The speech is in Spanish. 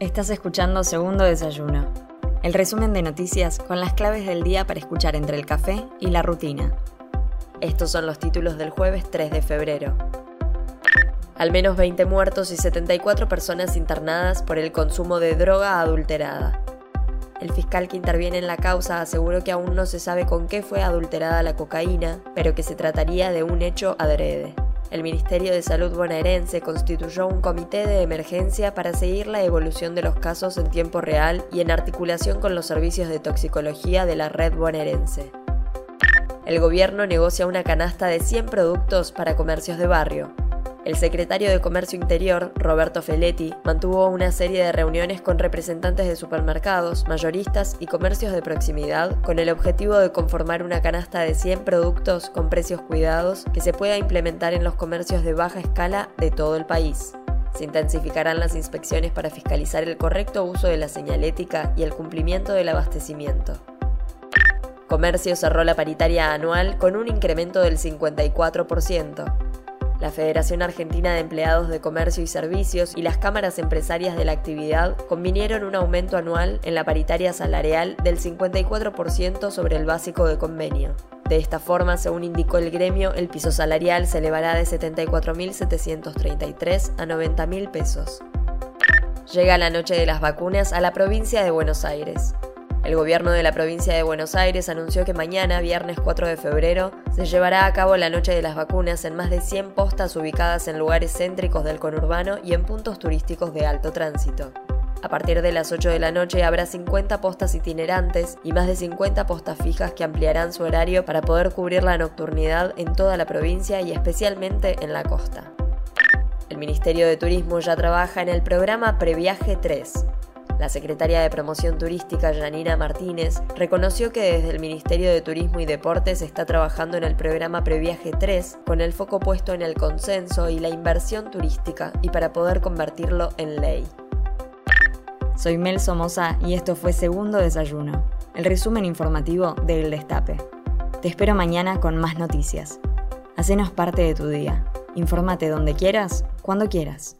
Estás escuchando Segundo Desayuno, el resumen de noticias con las claves del día para escuchar entre el café y la rutina. Estos son los títulos del jueves 3 de febrero. Al menos 20 muertos y 74 personas internadas por el consumo de droga adulterada. El fiscal que interviene en la causa aseguró que aún no se sabe con qué fue adulterada la cocaína, pero que se trataría de un hecho adrede el Ministerio de Salud bonaerense constituyó un comité de emergencia para seguir la evolución de los casos en tiempo real y en articulación con los servicios de toxicología de la red bonaerense. El gobierno negocia una canasta de 100 productos para comercios de barrio, el secretario de Comercio Interior, Roberto Feletti, mantuvo una serie de reuniones con representantes de supermercados, mayoristas y comercios de proximidad con el objetivo de conformar una canasta de 100 productos con precios cuidados que se pueda implementar en los comercios de baja escala de todo el país. Se intensificarán las inspecciones para fiscalizar el correcto uso de la señalética y el cumplimiento del abastecimiento. Comercio cerró la paritaria anual con un incremento del 54%. La Federación Argentina de Empleados de Comercio y Servicios y las cámaras empresarias de la actividad convinieron un aumento anual en la paritaria salarial del 54% sobre el básico de convenio. De esta forma, según indicó el gremio, el piso salarial se elevará de 74.733 a 90.000 pesos. Llega la noche de las vacunas a la provincia de Buenos Aires. El gobierno de la provincia de Buenos Aires anunció que mañana, viernes 4 de febrero, se llevará a cabo la Noche de las Vacunas en más de 100 postas ubicadas en lugares céntricos del conurbano y en puntos turísticos de alto tránsito. A partir de las 8 de la noche habrá 50 postas itinerantes y más de 50 postas fijas que ampliarán su horario para poder cubrir la nocturnidad en toda la provincia y especialmente en la costa. El Ministerio de Turismo ya trabaja en el programa Previaje 3, la secretaria de Promoción Turística, Janina Martínez, reconoció que desde el Ministerio de Turismo y Deportes está trabajando en el programa Previaje 3 con el foco puesto en el consenso y la inversión turística y para poder convertirlo en ley. Soy Mel Somoza y esto fue Segundo Desayuno, el resumen informativo del Destape. Te espero mañana con más noticias. Hacenos parte de tu día. Infórmate donde quieras, cuando quieras.